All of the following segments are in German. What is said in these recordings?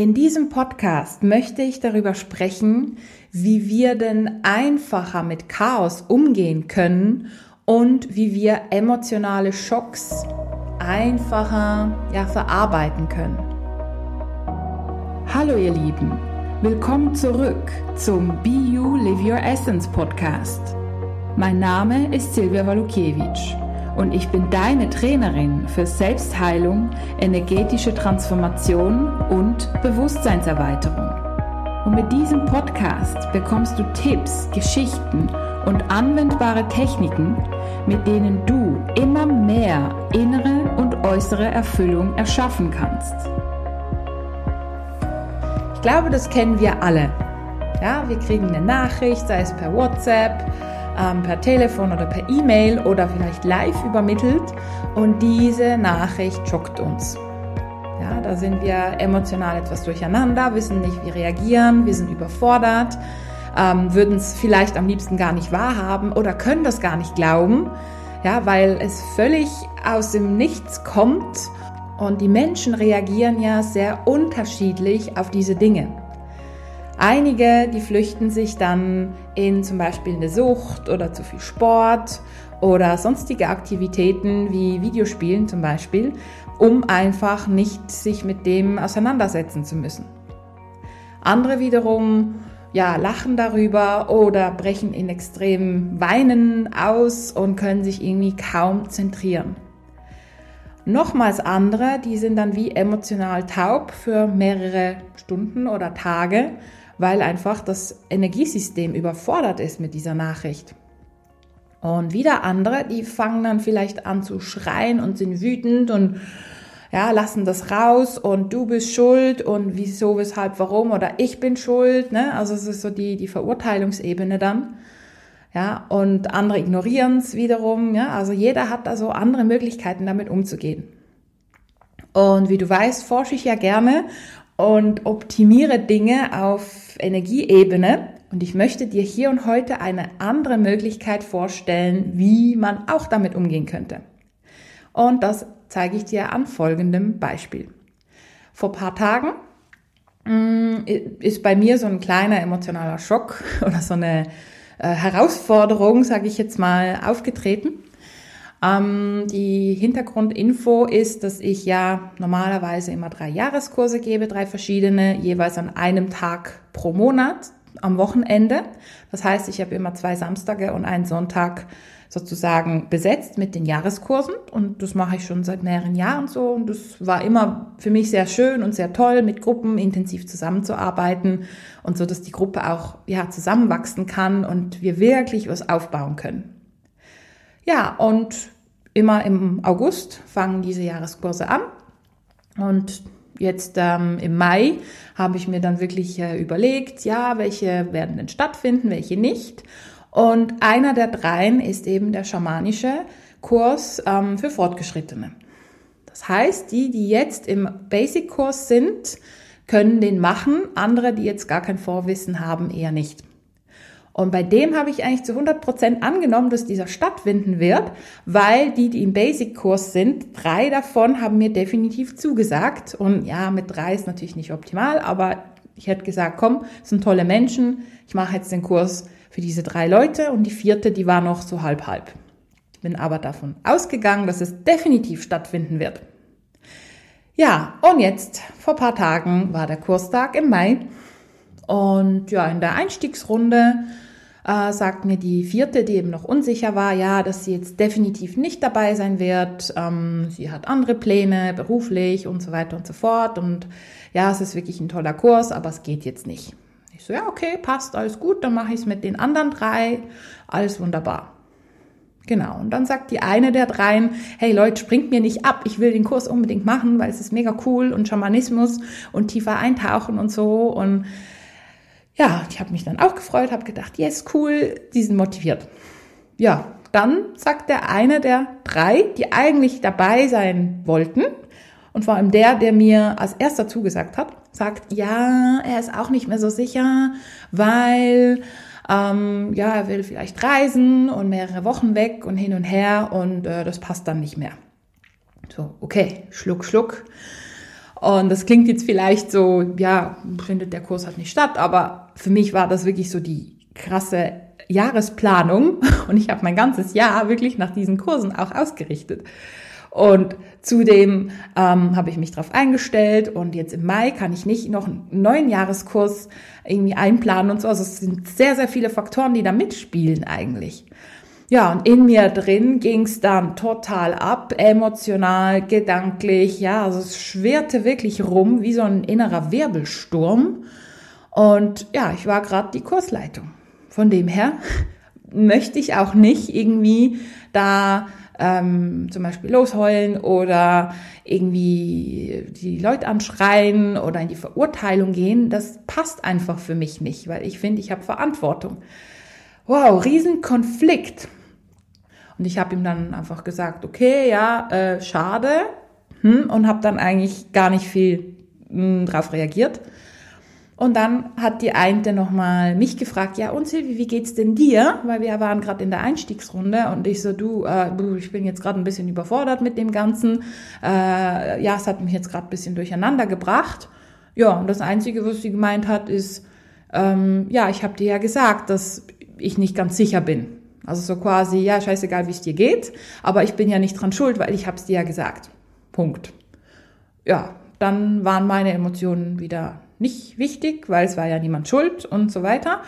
In diesem Podcast möchte ich darüber sprechen, wie wir denn einfacher mit Chaos umgehen können und wie wir emotionale Schocks einfacher ja, verarbeiten können. Hallo ihr Lieben, willkommen zurück zum Be You Live Your Essence Podcast. Mein Name ist Silvia Walukiewicz und ich bin deine Trainerin für Selbstheilung, energetische Transformation und Bewusstseinserweiterung. Und mit diesem Podcast bekommst du Tipps, Geschichten und anwendbare Techniken, mit denen du immer mehr innere und äußere Erfüllung erschaffen kannst. Ich glaube, das kennen wir alle. Ja, wir kriegen eine Nachricht, sei es per WhatsApp, ähm, per Telefon oder per E-Mail oder vielleicht live übermittelt und diese Nachricht schockt uns. Ja, da sind wir emotional etwas durcheinander, wissen nicht, wie reagieren, wir sind überfordert, ähm, würden es vielleicht am liebsten gar nicht wahrhaben oder können das gar nicht glauben, ja, weil es völlig aus dem Nichts kommt und die Menschen reagieren ja sehr unterschiedlich auf diese Dinge. Einige, die flüchten sich dann in zum Beispiel eine Sucht oder zu viel Sport oder sonstige Aktivitäten wie Videospielen zum Beispiel, um einfach nicht sich mit dem auseinandersetzen zu müssen. Andere wiederum ja, lachen darüber oder brechen in extremem Weinen aus und können sich irgendwie kaum zentrieren. Nochmals andere, die sind dann wie emotional taub für mehrere Stunden oder Tage weil einfach das Energiesystem überfordert ist mit dieser Nachricht. Und wieder andere, die fangen dann vielleicht an zu schreien und sind wütend und ja, lassen das raus und du bist schuld und wieso, weshalb, warum oder ich bin schuld, ne? Also es ist so die, die Verurteilungsebene dann. Ja, und andere ignorieren es wiederum, ja, also jeder hat da so andere Möglichkeiten damit umzugehen. Und wie du weißt, forsche ich ja gerne und optimiere Dinge auf Energieebene. Und ich möchte dir hier und heute eine andere Möglichkeit vorstellen, wie man auch damit umgehen könnte. Und das zeige ich dir an folgendem Beispiel. Vor paar Tagen mm, ist bei mir so ein kleiner emotionaler Schock oder so eine äh, Herausforderung, sage ich jetzt mal, aufgetreten. Ähm, die Hintergrundinfo ist, dass ich ja normalerweise immer drei Jahreskurse gebe, drei verschiedene, jeweils an einem Tag pro Monat am Wochenende. Das heißt, ich habe immer zwei Samstage und einen Sonntag sozusagen besetzt mit den Jahreskursen und das mache ich schon seit mehreren Jahren so und das war immer für mich sehr schön und sehr toll, mit Gruppen intensiv zusammenzuarbeiten und so, dass die Gruppe auch ja zusammenwachsen kann und wir wirklich was aufbauen können. Ja, und immer im August fangen diese Jahreskurse an. Und jetzt ähm, im Mai habe ich mir dann wirklich äh, überlegt, ja, welche werden denn stattfinden, welche nicht. Und einer der dreien ist eben der schamanische Kurs ähm, für Fortgeschrittene. Das heißt, die, die jetzt im Basic-Kurs sind, können den machen, andere, die jetzt gar kein Vorwissen haben, eher nicht. Und bei dem habe ich eigentlich zu 100 Prozent angenommen, dass dieser stattfinden wird, weil die, die im Basic-Kurs sind, drei davon haben mir definitiv zugesagt. Und ja, mit drei ist natürlich nicht optimal, aber ich hätte gesagt, komm, sind tolle Menschen, ich mache jetzt den Kurs für diese drei Leute und die vierte, die war noch so halb halb. Ich bin aber davon ausgegangen, dass es definitiv stattfinden wird. Ja, und jetzt, vor paar Tagen war der Kurstag im Mai und ja, in der Einstiegsrunde äh, sagt mir die vierte, die eben noch unsicher war, ja, dass sie jetzt definitiv nicht dabei sein wird. Ähm, sie hat andere Pläne, beruflich und so weiter und so fort. Und ja, es ist wirklich ein toller Kurs, aber es geht jetzt nicht. Ich so, ja, okay, passt, alles gut, dann mache ich es mit den anderen drei. Alles wunderbar. Genau. Und dann sagt die eine der dreien, hey Leute, springt mir nicht ab, ich will den Kurs unbedingt machen, weil es ist mega cool und Schamanismus und tiefer eintauchen und so. Und ja, ich habe mich dann auch gefreut, habe gedacht, yes, cool, die sind motiviert. Ja, dann sagt der eine der drei, die eigentlich dabei sein wollten, und vor allem der, der mir als erster zugesagt hat, sagt, ja, er ist auch nicht mehr so sicher, weil ähm, ja, er will vielleicht reisen und mehrere Wochen weg und hin und her und äh, das passt dann nicht mehr. So, okay, Schluck, Schluck. Und das klingt jetzt vielleicht so, ja, findet der Kurs halt nicht statt, aber für mich war das wirklich so die krasse Jahresplanung und ich habe mein ganzes Jahr wirklich nach diesen Kursen auch ausgerichtet. Und zudem ähm, habe ich mich darauf eingestellt und jetzt im Mai kann ich nicht noch einen neuen Jahreskurs irgendwie einplanen und so. Also es sind sehr, sehr viele Faktoren, die da mitspielen eigentlich. Ja, und in mir drin ging es dann total ab, emotional, gedanklich, ja, also es schwirrte wirklich rum wie so ein innerer Wirbelsturm. Und ja, ich war gerade die Kursleitung. Von dem her möchte ich auch nicht irgendwie da ähm, zum Beispiel losheulen oder irgendwie die Leute anschreien oder in die Verurteilung gehen. Das passt einfach für mich nicht, weil ich finde, ich habe Verantwortung. Wow, Riesenkonflikt. Und ich habe ihm dann einfach gesagt, okay, ja, äh, schade. Hm, und habe dann eigentlich gar nicht viel hm, drauf reagiert. Und dann hat die eine nochmal mich gefragt, ja und Silvi, wie geht's denn dir? Weil wir waren gerade in der Einstiegsrunde und ich so, du, äh, ich bin jetzt gerade ein bisschen überfordert mit dem Ganzen. Äh, ja, es hat mich jetzt gerade ein bisschen durcheinander gebracht. Ja, und das Einzige, was sie gemeint hat, ist, ähm, ja, ich habe dir ja gesagt, dass ich nicht ganz sicher bin. Also so quasi, ja, scheißegal, wie es dir geht, aber ich bin ja nicht dran schuld, weil ich es dir ja gesagt. Punkt. Ja, dann waren meine Emotionen wieder nicht wichtig, weil es war ja niemand schuld und so weiter.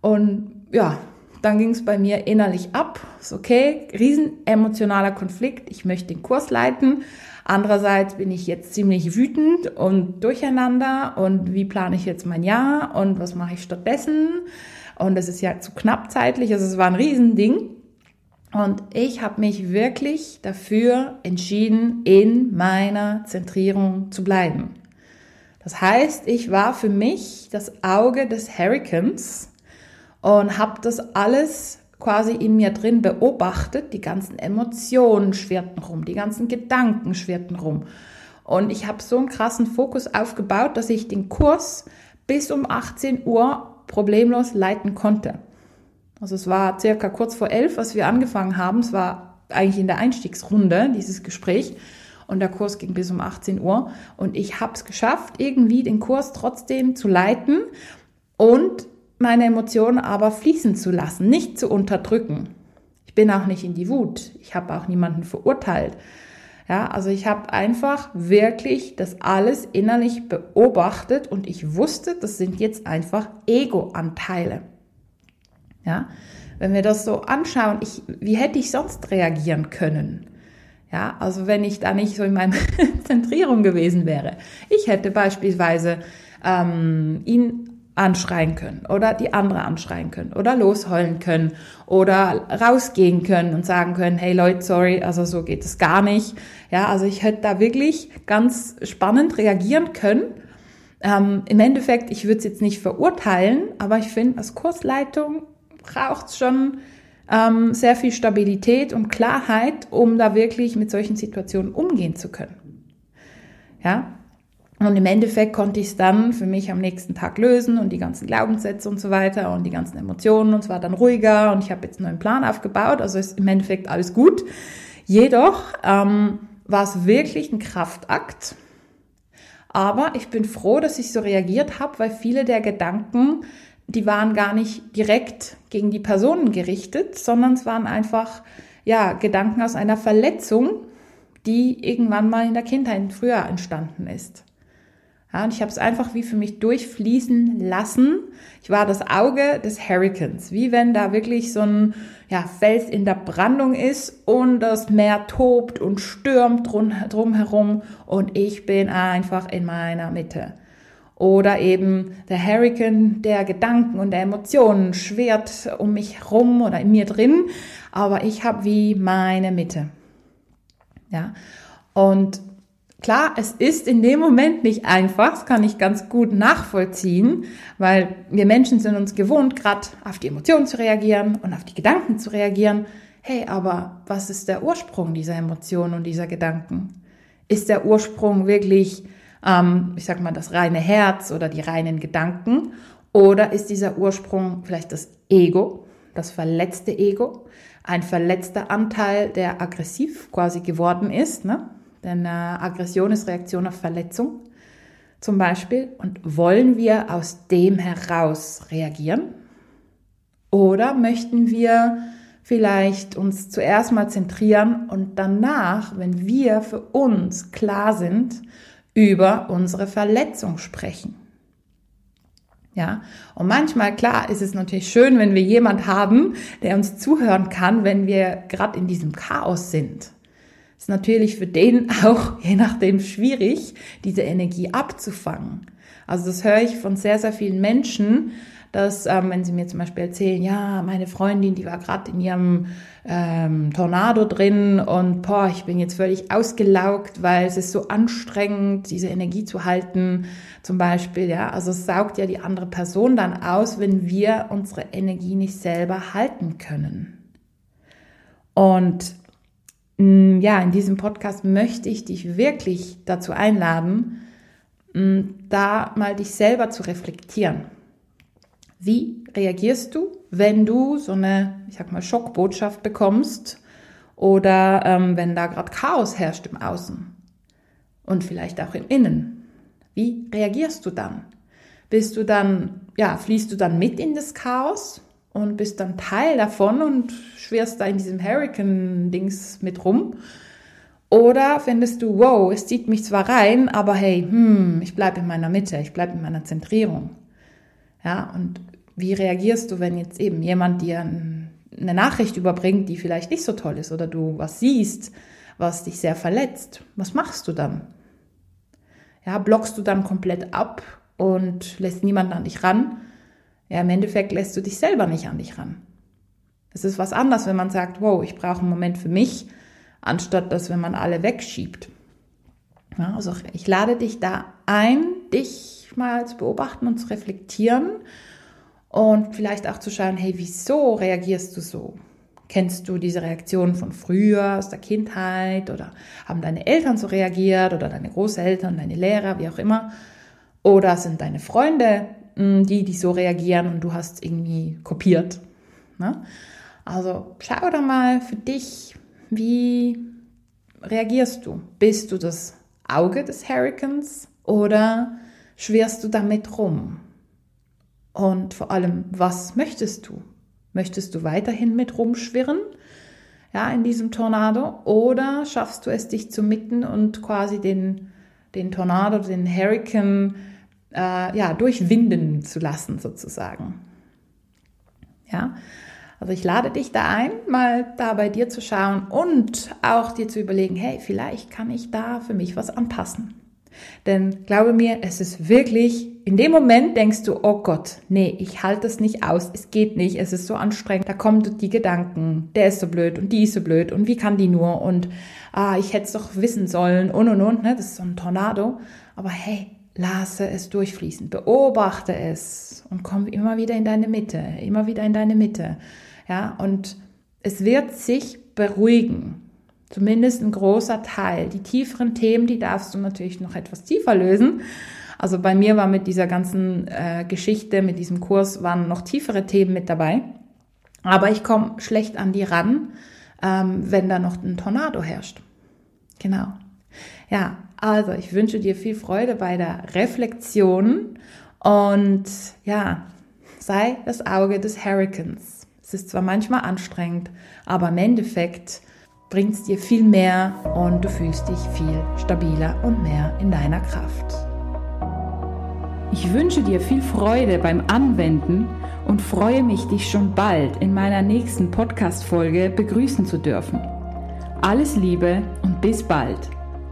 Und ja, dann ging es bei mir innerlich ab. Ist okay, riesen emotionaler Konflikt. Ich möchte den Kurs leiten. Andererseits bin ich jetzt ziemlich wütend und durcheinander. Und wie plane ich jetzt mein Jahr? Und was mache ich stattdessen? Und es ist ja zu knapp zeitlich, also es war ein Riesending. Und ich habe mich wirklich dafür entschieden, in meiner Zentrierung zu bleiben. Das heißt, ich war für mich das Auge des Hurricanes und habe das alles quasi in mir drin beobachtet. Die ganzen Emotionen schwirrten rum, die ganzen Gedanken schwirrten rum. Und ich habe so einen krassen Fokus aufgebaut, dass ich den Kurs bis um 18 Uhr problemlos leiten konnte. Also es war circa kurz vor elf, als wir angefangen haben. Es war eigentlich in der Einstiegsrunde, dieses Gespräch. Und der Kurs ging bis um 18 Uhr. Und ich habe es geschafft, irgendwie den Kurs trotzdem zu leiten und meine Emotionen aber fließen zu lassen, nicht zu unterdrücken. Ich bin auch nicht in die Wut. Ich habe auch niemanden verurteilt. Ja, also ich habe einfach wirklich das alles innerlich beobachtet und ich wusste, das sind jetzt einfach Ego-Anteile. Ja, wenn wir das so anschauen, ich, wie hätte ich sonst reagieren können? Ja, also wenn ich da nicht so in meiner Zentrierung gewesen wäre. Ich hätte beispielsweise ähm, ihn anschreien können oder die andere anschreien können oder losheulen können oder rausgehen können und sagen können, hey Leute, sorry, also so geht es gar nicht. Ja, also ich hätte da wirklich ganz spannend reagieren können. Ähm, Im Endeffekt, ich würde es jetzt nicht verurteilen, aber ich finde, als Kursleitung braucht es schon ähm, sehr viel Stabilität und Klarheit, um da wirklich mit solchen Situationen umgehen zu können. Ja, und im Endeffekt konnte ich es dann für mich am nächsten Tag lösen und die ganzen Glaubenssätze und so weiter und die ganzen Emotionen und es war dann ruhiger und ich habe jetzt einen neuen Plan aufgebaut. Also ist im Endeffekt alles gut. Jedoch ähm, war es wirklich ein Kraftakt. Aber ich bin froh, dass ich so reagiert habe, weil viele der Gedanken, die waren gar nicht direkt gegen die Personen gerichtet, sondern es waren einfach ja Gedanken aus einer Verletzung, die irgendwann mal in der Kindheit früher entstanden ist. Ja, und ich habe es einfach wie für mich durchfließen lassen. Ich war das Auge des Hurricanes, wie wenn da wirklich so ein ja, Fels in der Brandung ist und das Meer tobt und stürmt drum, drumherum und ich bin einfach in meiner Mitte. Oder eben der Hurricane der Gedanken und der Emotionen schwert um mich herum oder in mir drin, aber ich habe wie meine Mitte. Ja, und Klar, es ist in dem Moment nicht einfach, das kann ich ganz gut nachvollziehen, weil wir Menschen sind uns gewohnt, gerade auf die Emotionen zu reagieren und auf die Gedanken zu reagieren. Hey, aber was ist der Ursprung dieser Emotionen und dieser Gedanken? Ist der Ursprung wirklich, ähm, ich sag mal, das reine Herz oder die reinen Gedanken? Oder ist dieser Ursprung vielleicht das Ego, das verletzte Ego, ein verletzter Anteil, der aggressiv quasi geworden ist, ne? Denn äh, Aggression ist Reaktion auf Verletzung zum Beispiel. Und wollen wir aus dem heraus reagieren? Oder möchten wir vielleicht uns zuerst mal zentrieren und danach, wenn wir für uns klar sind, über unsere Verletzung sprechen? Ja, und manchmal, klar, ist es natürlich schön, wenn wir jemand haben, der uns zuhören kann, wenn wir gerade in diesem Chaos sind. Ist natürlich für den auch, je nachdem, schwierig, diese Energie abzufangen. Also das höre ich von sehr, sehr vielen Menschen, dass, ähm, wenn sie mir zum Beispiel erzählen, ja, meine Freundin, die war gerade in ihrem ähm, Tornado drin und boah, ich bin jetzt völlig ausgelaugt, weil es ist so anstrengend, diese Energie zu halten, zum Beispiel, ja. Also es saugt ja die andere Person dann aus, wenn wir unsere Energie nicht selber halten können. Und ja, in diesem Podcast möchte ich dich wirklich dazu einladen, mm, da mal dich selber zu reflektieren. Wie reagierst du, wenn du so eine, ich sag mal, Schockbotschaft bekommst oder ähm, wenn da gerade Chaos herrscht im Außen und vielleicht auch im Innen? Wie reagierst du dann? Bist du dann, ja, fließt du dann mit in das Chaos und bist dann Teil davon und schwirrst da in diesem Hurricane-Dings mit rum? Oder findest du, wow, es zieht mich zwar rein, aber hey, hm, ich bleibe in meiner Mitte, ich bleibe in meiner Zentrierung. Ja, und wie reagierst du, wenn jetzt eben jemand dir eine Nachricht überbringt, die vielleicht nicht so toll ist oder du was siehst, was dich sehr verletzt? Was machst du dann? Ja, blockst du dann komplett ab und lässt niemanden an dich ran? Ja, im Endeffekt lässt du dich selber nicht an dich ran. Es ist was anderes, wenn man sagt, wow, ich brauche einen Moment für mich, anstatt dass, wenn man alle wegschiebt. Ja, also ich lade dich da ein, dich mal zu beobachten und zu reflektieren und vielleicht auch zu schauen, hey, wieso reagierst du so? Kennst du diese Reaktion von früher, aus der Kindheit oder haben deine Eltern so reagiert oder deine Großeltern, deine Lehrer, wie auch immer? Oder sind deine Freunde die, die so reagieren und du hast irgendwie kopiert? Ne? Also schau da mal für dich, wie reagierst du? Bist du das Auge des Hurricanes oder schwirrst du damit rum? Und vor allem, was möchtest du? Möchtest du weiterhin mit rumschwirren? Ja, in diesem Tornado? Oder schaffst du es, dich zu mitten und quasi den, den Tornado, den Hurricane, äh, ja, durchwinden zu lassen, sozusagen? Ja, also ich lade dich da ein, mal da bei dir zu schauen und auch dir zu überlegen, hey, vielleicht kann ich da für mich was anpassen. Denn glaube mir, es ist wirklich, in dem Moment denkst du, oh Gott, nee, ich halte das nicht aus, es geht nicht, es ist so anstrengend, da kommen die Gedanken, der ist so blöd und die ist so blöd und wie kann die nur und ah, ich hätte es doch wissen sollen und und und, ne? das ist so ein Tornado. Aber hey, lasse es durchfließen, beobachte es und komm immer wieder in deine Mitte, immer wieder in deine Mitte. Ja, und es wird sich beruhigen. Zumindest ein großer Teil. Die tieferen Themen, die darfst du natürlich noch etwas tiefer lösen. Also bei mir war mit dieser ganzen äh, Geschichte, mit diesem Kurs, waren noch tiefere Themen mit dabei. Aber ich komme schlecht an die ran, ähm, wenn da noch ein Tornado herrscht. Genau. Ja, also ich wünsche dir viel Freude bei der Reflexion und ja, sei das Auge des Hurricanes. Es ist zwar manchmal anstrengend, aber im Endeffekt bringt es dir viel mehr und du fühlst dich viel stabiler und mehr in deiner Kraft. Ich wünsche dir viel Freude beim Anwenden und freue mich, dich schon bald in meiner nächsten Podcast-Folge begrüßen zu dürfen. Alles Liebe und bis bald.